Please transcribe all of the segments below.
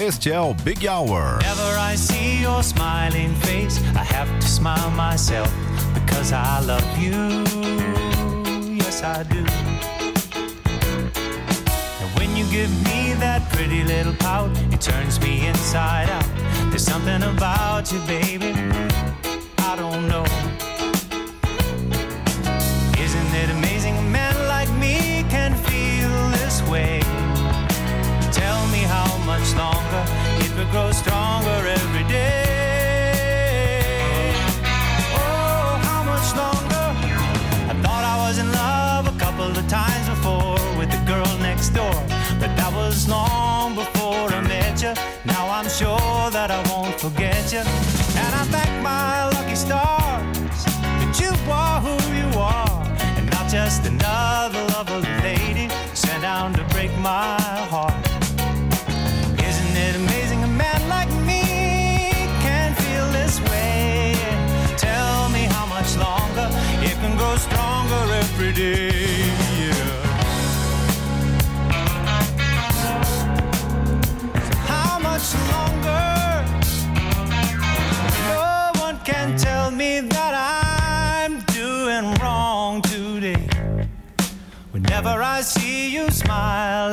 Este é o Big Hour. Whenever I see your smiling face, I have to smile myself because I love you. Yes, I do. And when you give me that pretty little pout, it turns me inside out. There's something about you, baby. I don't know. Much longer it will grow stronger every day. Oh, how much longer? I thought I was in love a couple of times before with the girl next door, but that was long before I met you. Now I'm sure that I won't forget you, and I thank my lucky stars that you are who you are, and not just another lovely lady sent down to break my heart. Every day. How much longer? No one can tell me that I'm doing wrong today. Whenever I see you smile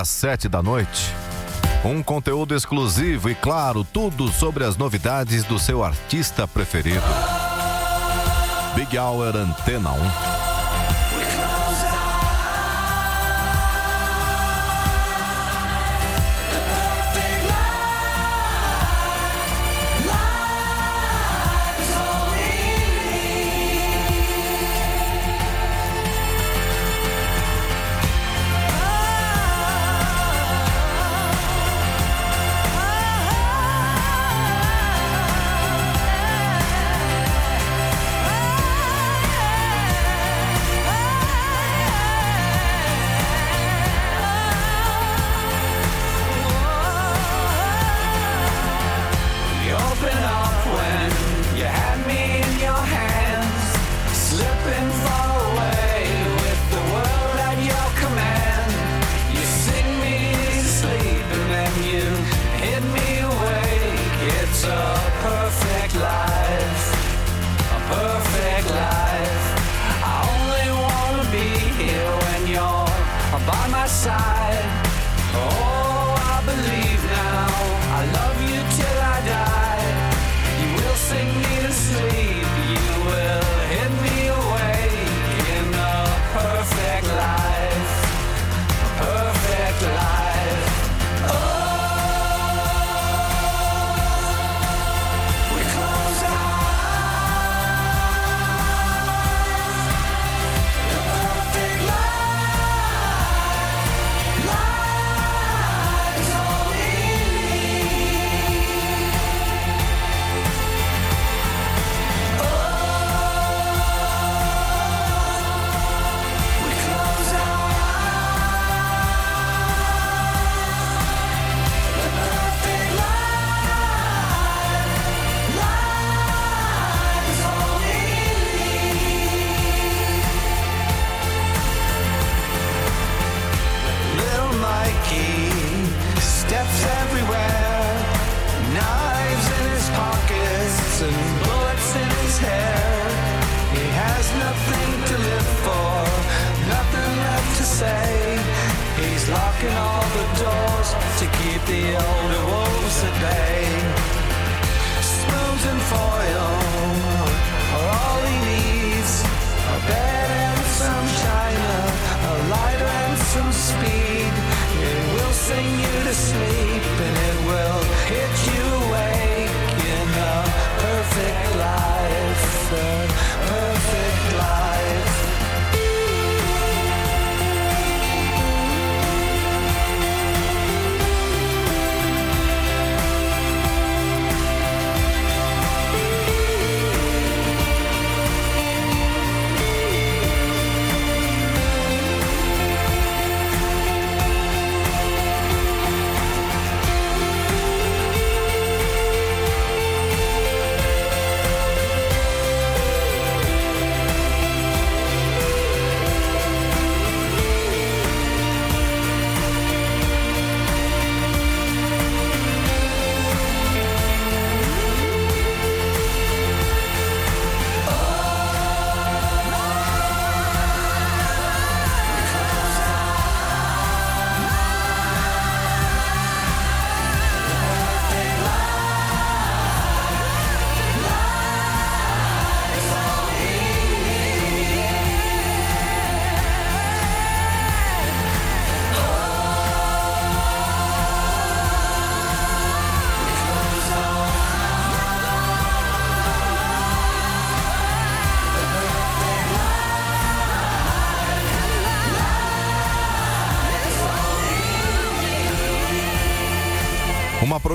às sete da noite. Um conteúdo exclusivo e, claro, tudo sobre as novidades do seu artista preferido. Big Hour Antena 1.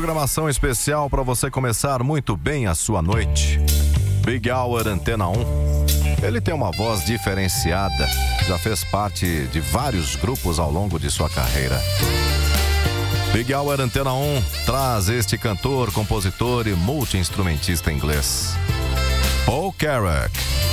Programação especial para você começar muito bem a sua noite. Big Hour Antena 1. Ele tem uma voz diferenciada, já fez parte de vários grupos ao longo de sua carreira. Big Hour Antena 1 traz este cantor, compositor e multi-instrumentista inglês. Paul Carrack.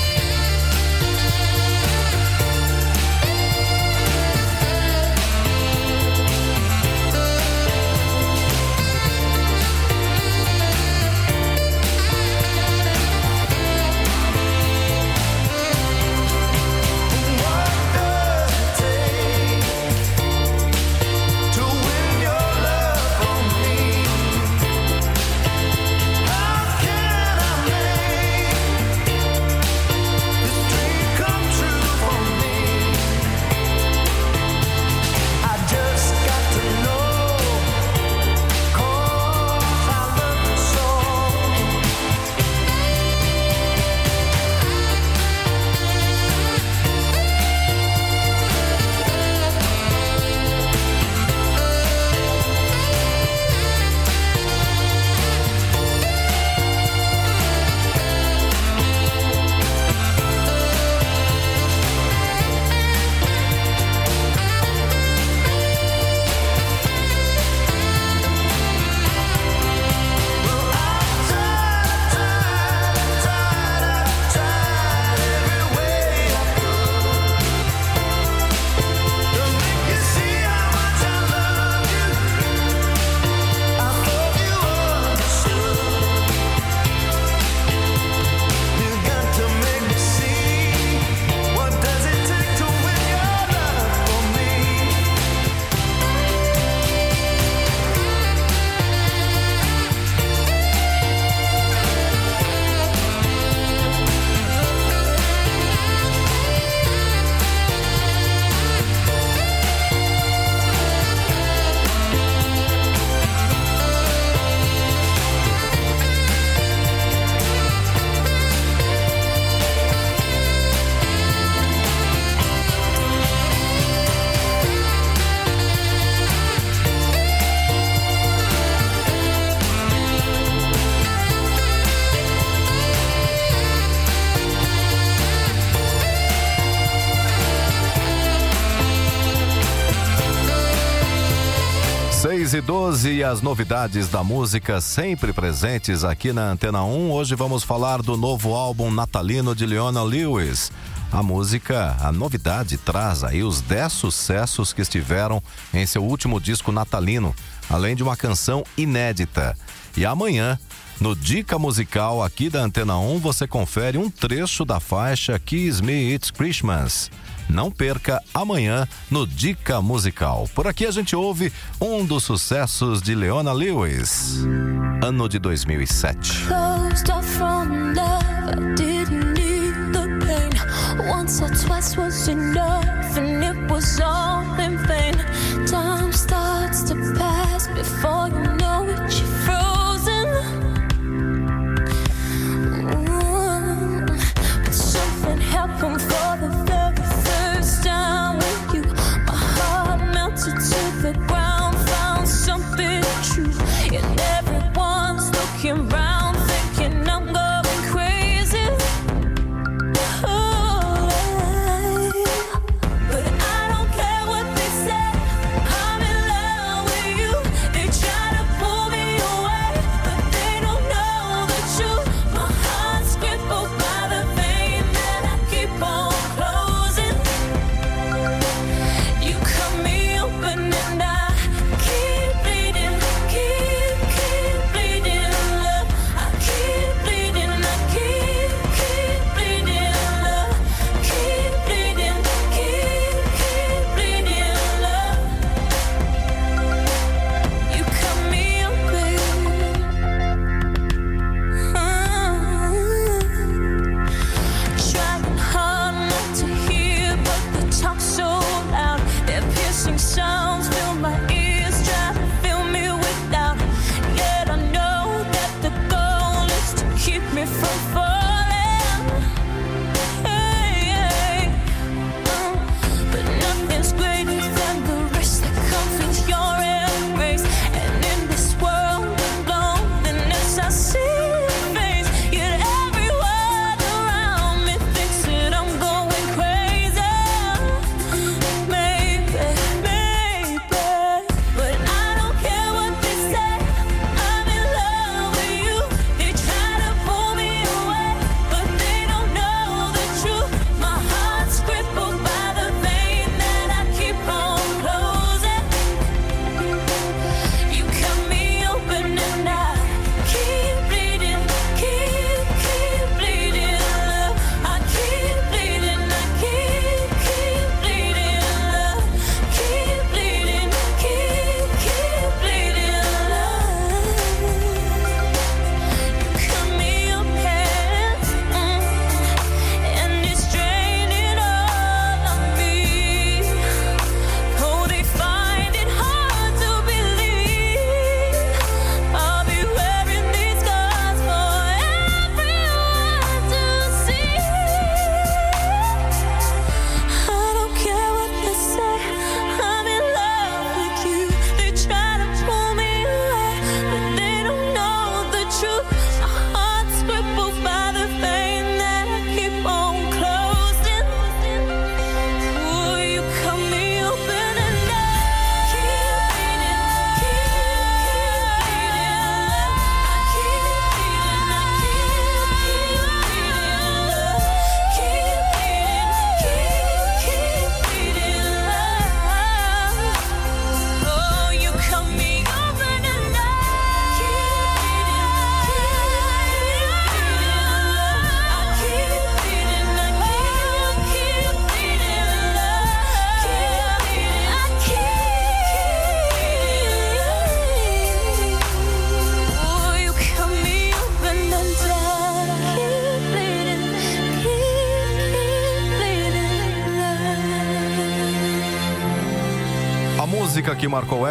6 12 e as novidades da música sempre presentes aqui na Antena 1. Hoje vamos falar do novo álbum natalino de Leona Lewis. A música, a novidade, traz aí os 10 sucessos que estiveram em seu último disco natalino, além de uma canção inédita. E amanhã, no Dica Musical aqui da Antena 1, você confere um trecho da faixa Kiss Me It's Christmas. Não perca amanhã no Dica Musical. Por aqui a gente ouve um dos sucessos de Leona Lewis, ano de 2007. Once or twice was enough,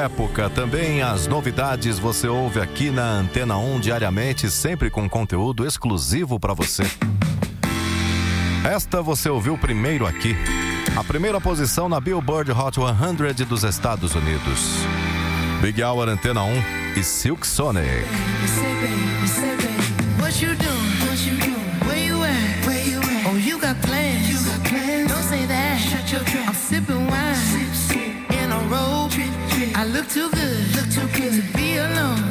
época. Também as novidades você ouve aqui na Antena 1 diariamente, sempre com conteúdo exclusivo para você. Esta você ouviu primeiro aqui. A primeira posição na Billboard Hot 100 dos Estados Unidos. Big Hour Antena 1 e Silk Sonic. Sipping wine in a row I look too good, look too good to be alone.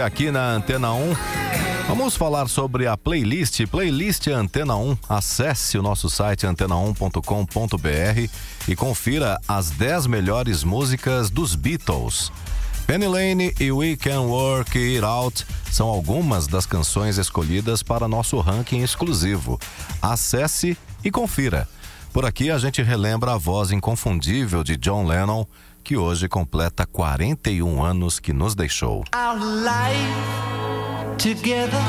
aqui na Antena 1. Vamos falar sobre a playlist, playlist Antena 1. Acesse o nosso site antena1.com.br e confira as 10 melhores músicas dos Beatles. Penny Lane e We Can Work It Out são algumas das canções escolhidas para nosso ranking exclusivo. Acesse e confira. Por aqui a gente relembra a voz inconfundível de John Lennon que hoje completa 41 anos que nos deixou. Our life together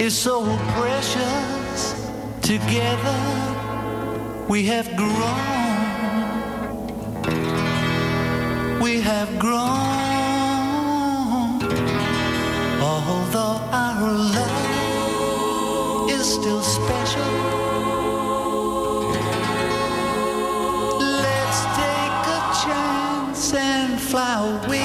is so precious. Together we have grown. We have grown. Although our love is still special. and fly away.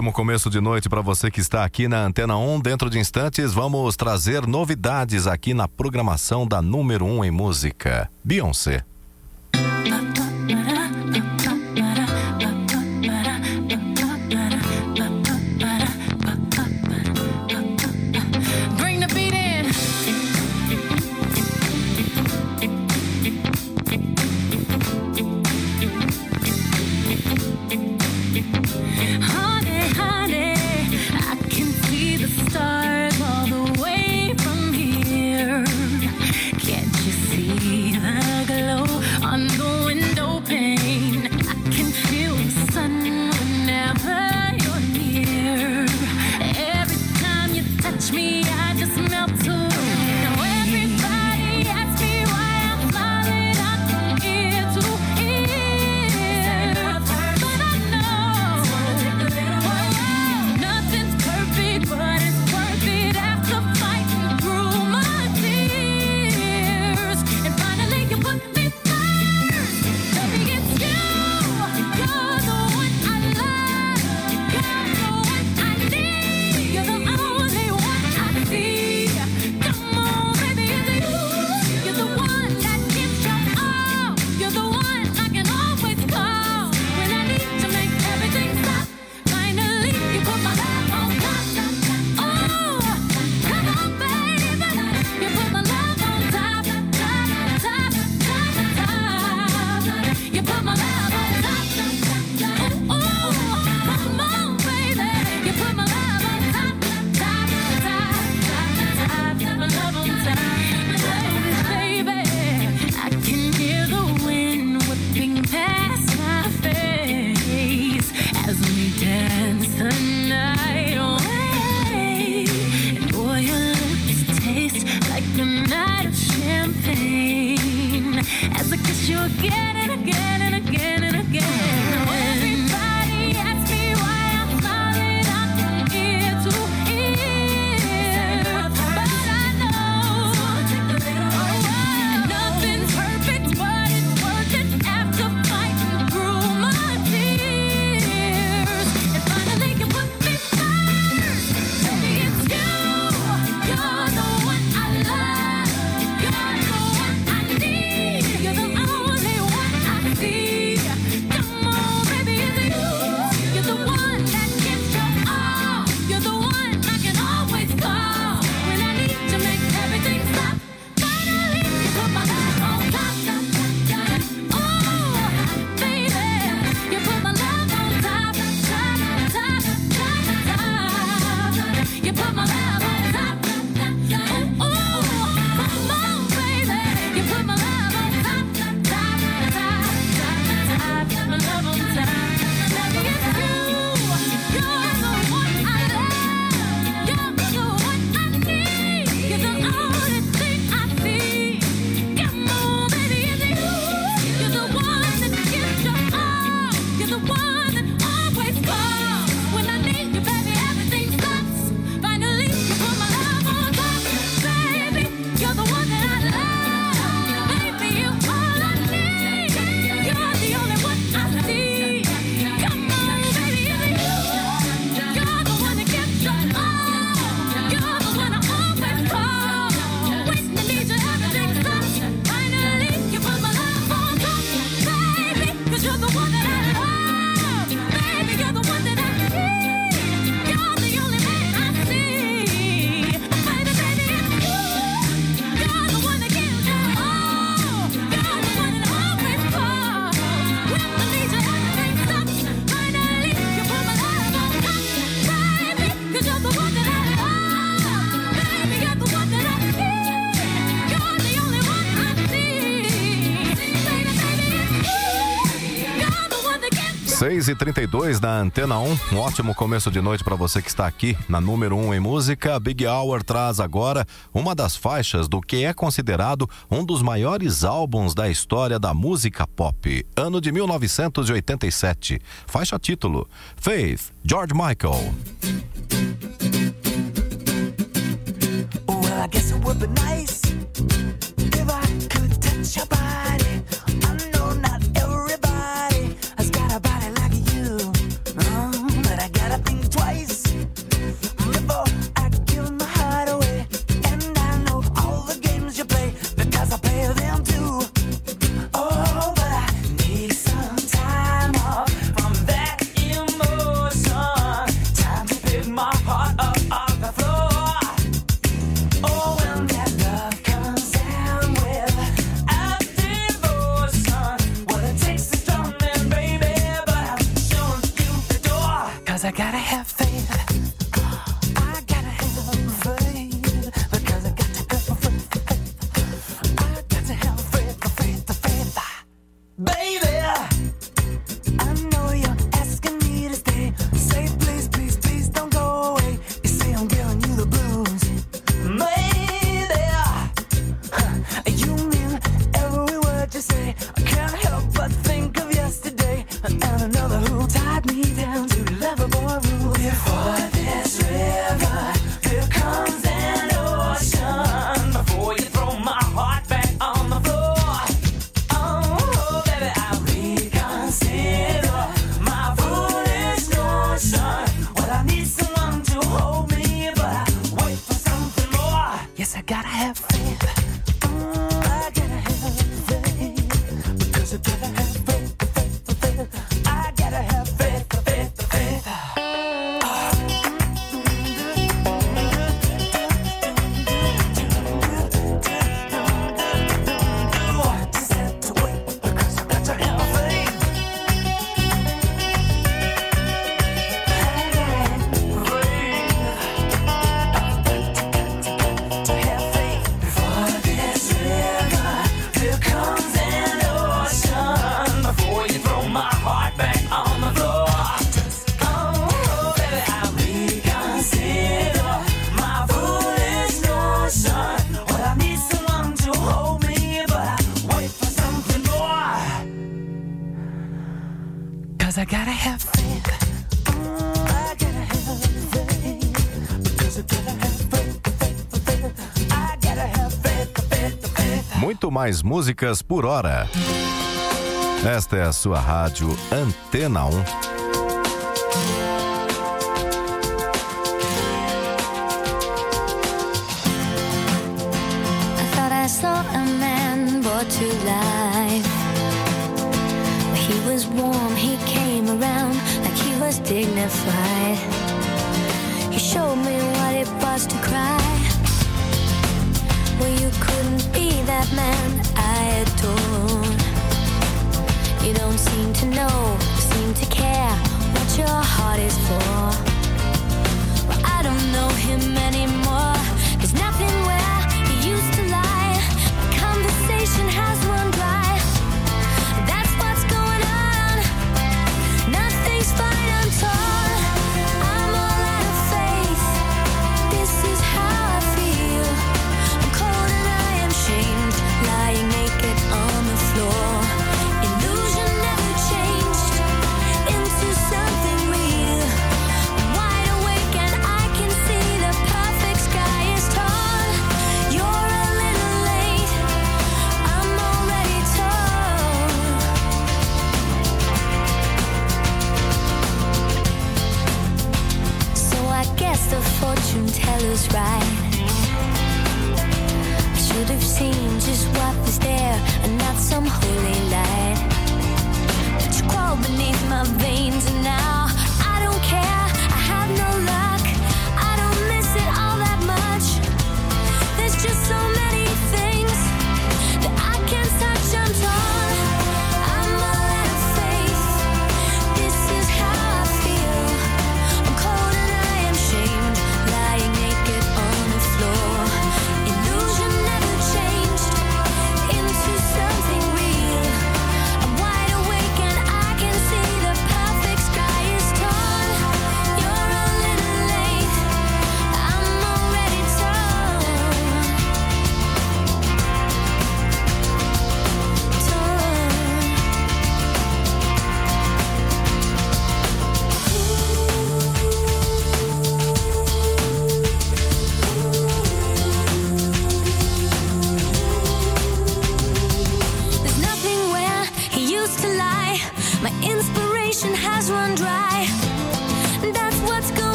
Ótimo começo de noite para você que está aqui na Antena 1. Dentro de instantes, vamos trazer novidades aqui na programação da número 1 em música, Beyoncé. E 32 da Antena 1. Um ótimo começo de noite para você que está aqui na número 1 um em música. Big Hour traz agora uma das faixas do que é considerado um dos maiores álbuns da história da música pop, ano de 1987. Faixa título: Faith, George Michael. Well, I gotta have faith. Muito mais músicas por hora. Esta é a sua rádio Antena 1. have seen just what is there. And not some holy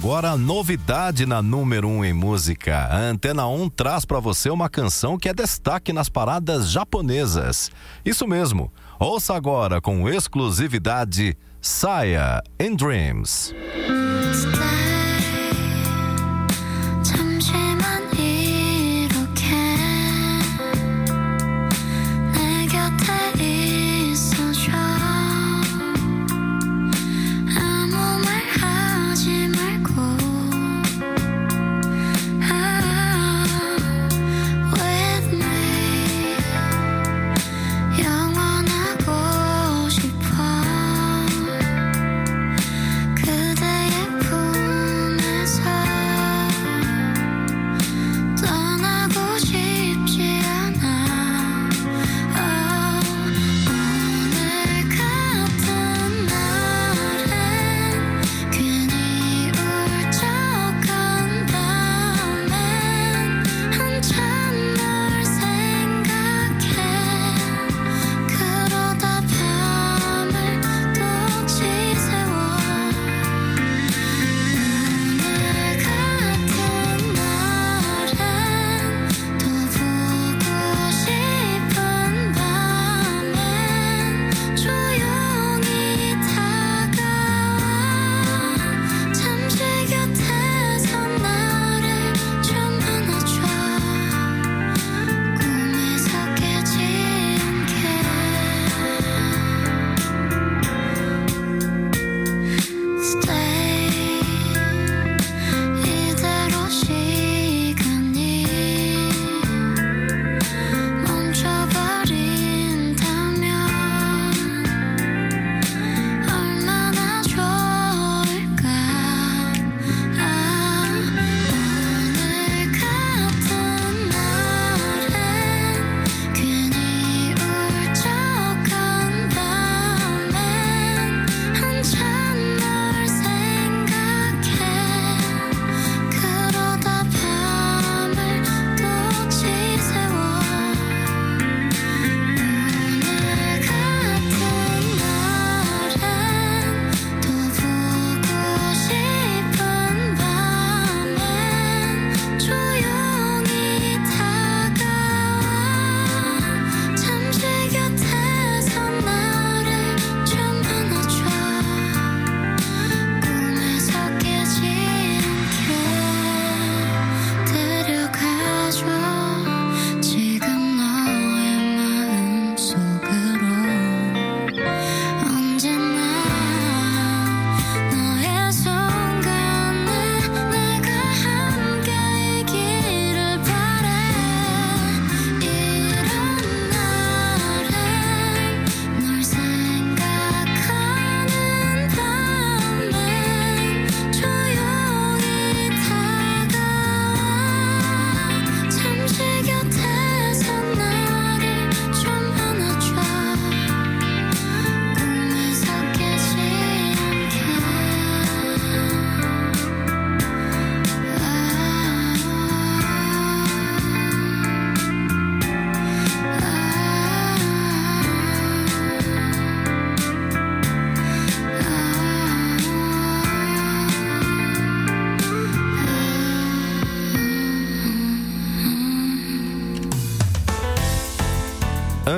agora novidade na número 1 um em música. A Antena 1 traz para você uma canção que é destaque nas paradas japonesas. Isso mesmo. Ouça agora com exclusividade Saia and Dreams.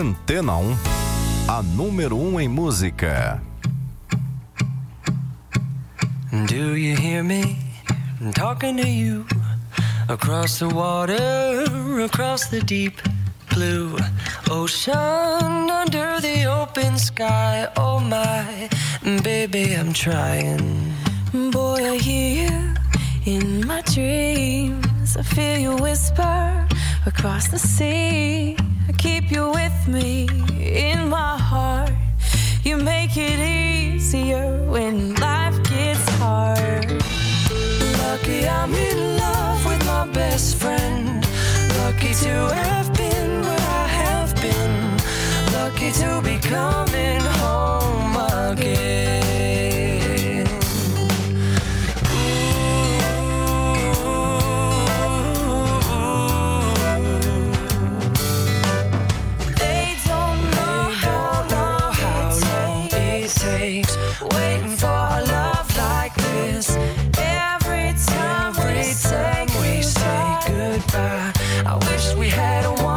Antena 1, a número 1 em música. Do you hear me I'm talking to you across the water, across the deep blue ocean, under the open sky? Oh my baby, I'm trying. Boy, I hear you in my dreams. I feel you whisper across the sea. You're with me in my heart. You make it easier when life gets hard. Lucky I'm in love with my best friend. Lucky to have been where I have been. Lucky to be coming home. don't want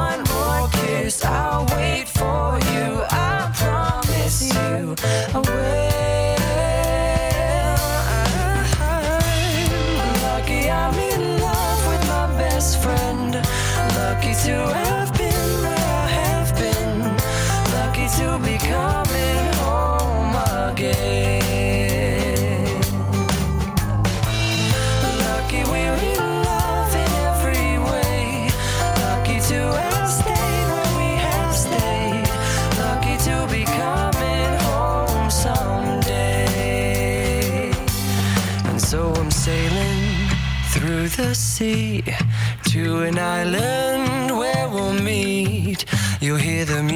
sea to an island where we'll meet. You'll hear the music.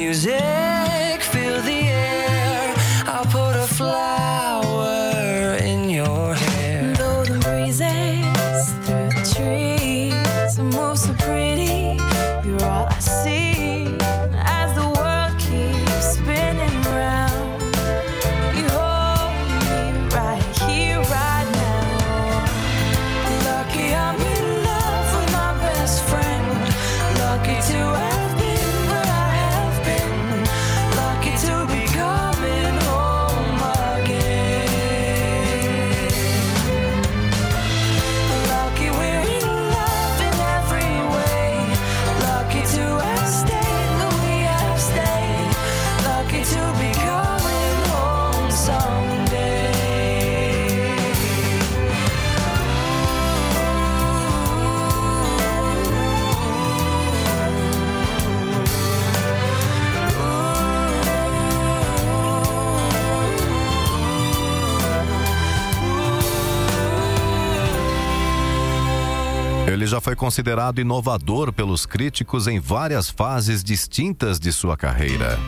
Ele já foi considerado inovador pelos críticos em várias fases distintas de sua carreira.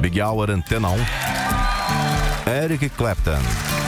Big Hour Antena 1. Eric Clapton.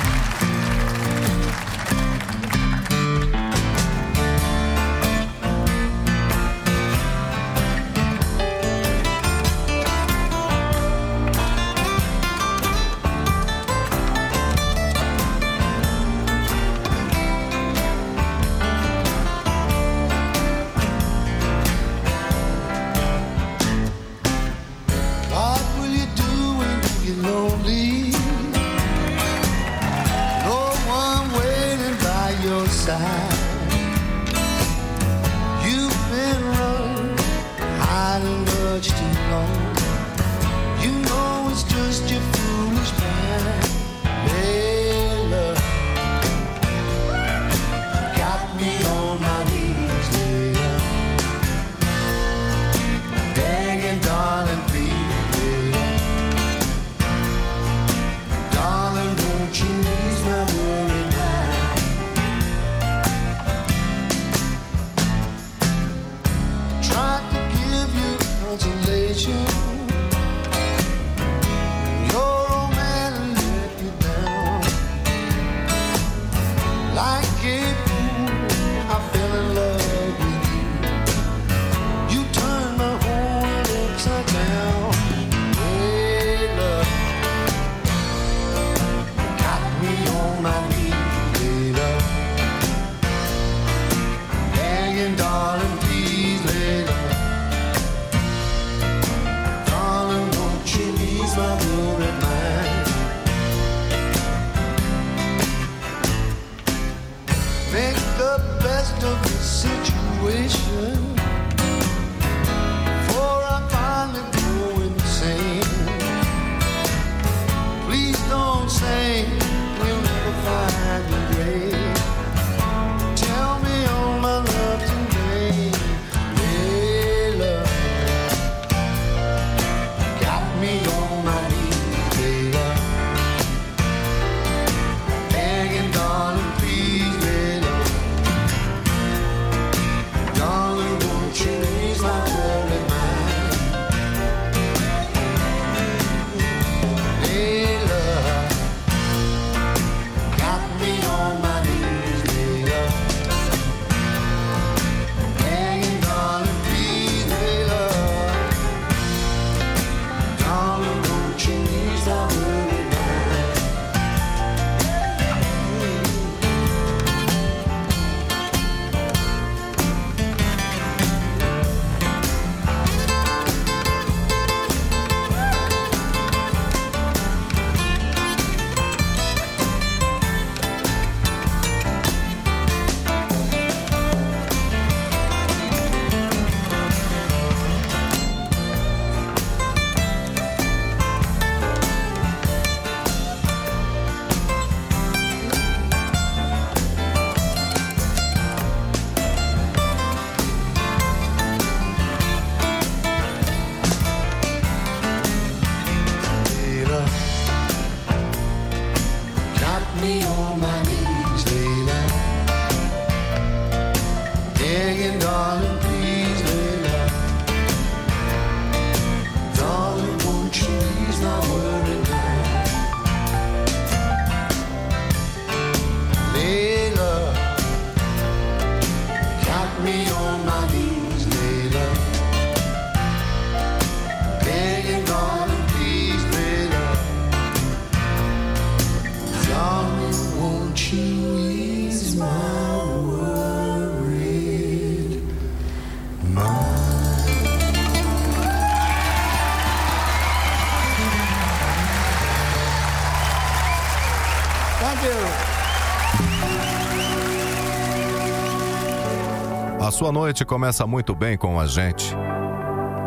sua noite começa muito bem com a gente.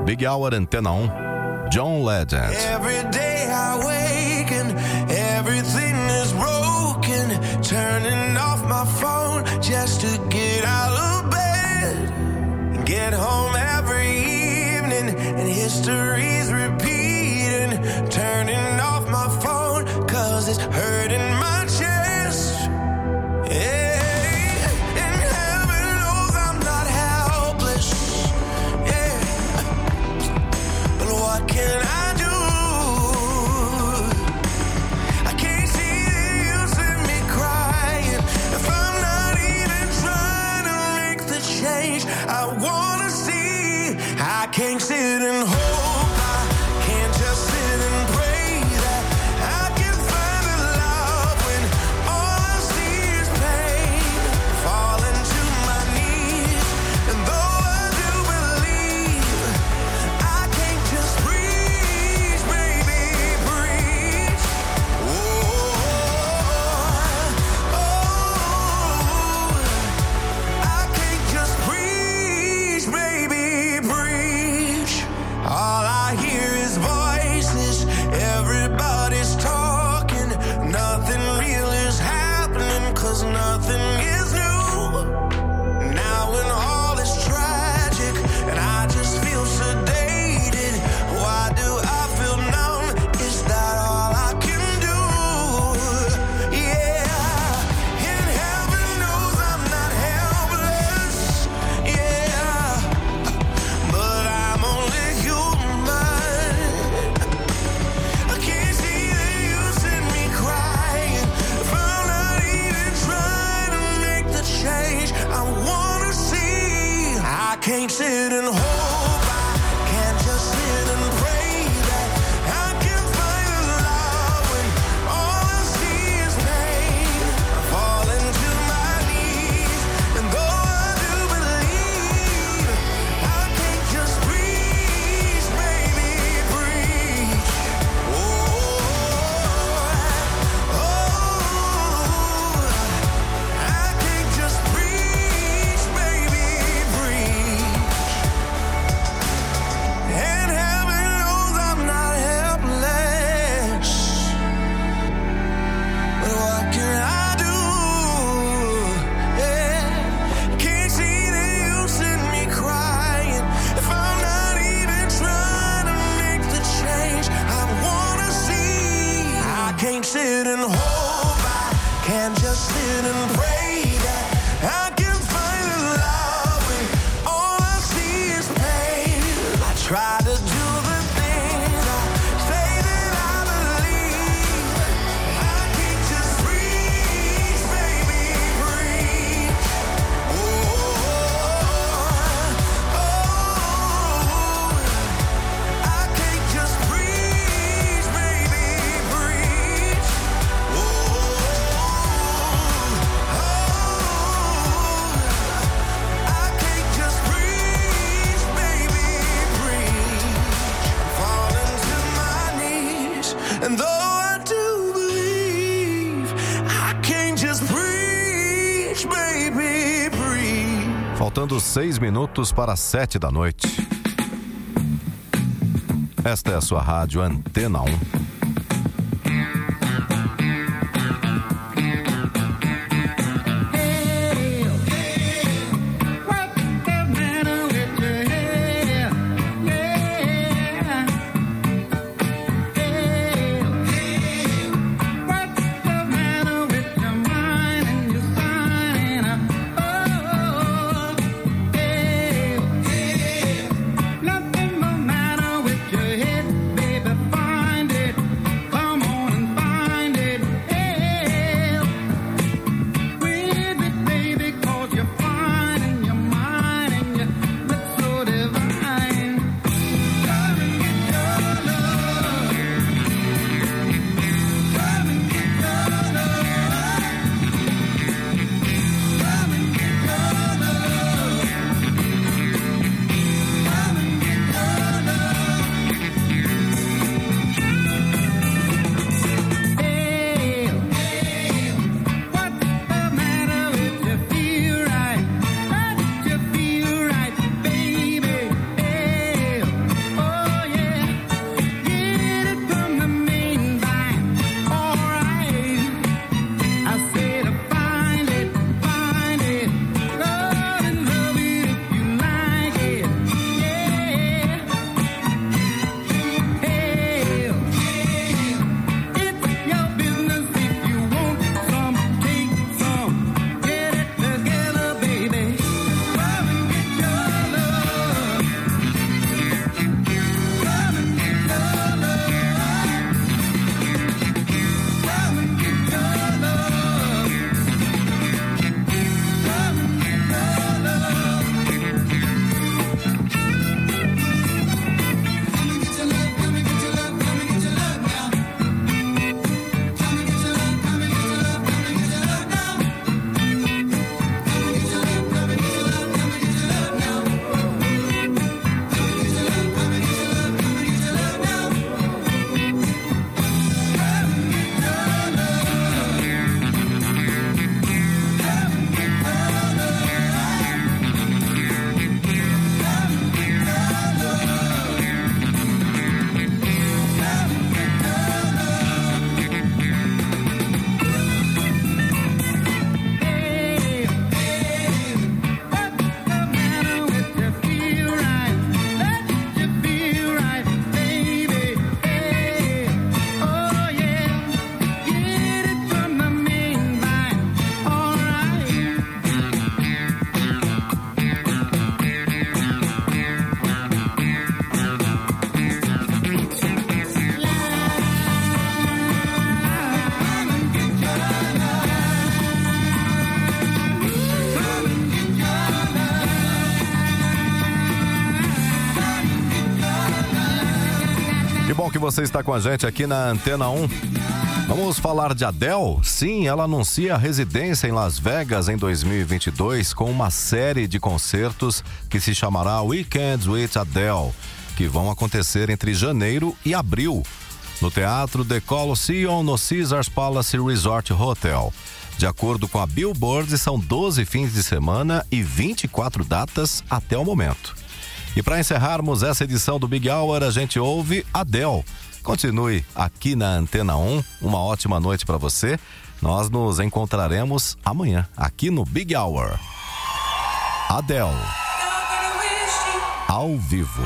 Big Hour Antena 1, John Legend. Every day I wake and everything is broken. Turning off my phone just to get out of bed. Get home every evening and history's repeating. Turning off my phone cause it's hurting me. Can't sit and hold. seis minutos para sete da noite. Esta é a sua rádio Antena 1. você está com a gente aqui na Antena 1. Vamos falar de Adele? Sim, ela anuncia a residência em Las Vegas em 2022 com uma série de concertos que se chamará Weekends with Adele, que vão acontecer entre janeiro e abril no Teatro The Coliseum no Caesars Palace Resort Hotel. De acordo com a Billboard, são 12 fins de semana e 24 datas até o momento. E para encerrarmos essa edição do Big Hour, a gente ouve Adele. Continue aqui na Antena 1. Uma ótima noite para você. Nós nos encontraremos amanhã aqui no Big Hour. Adele, Ao vivo.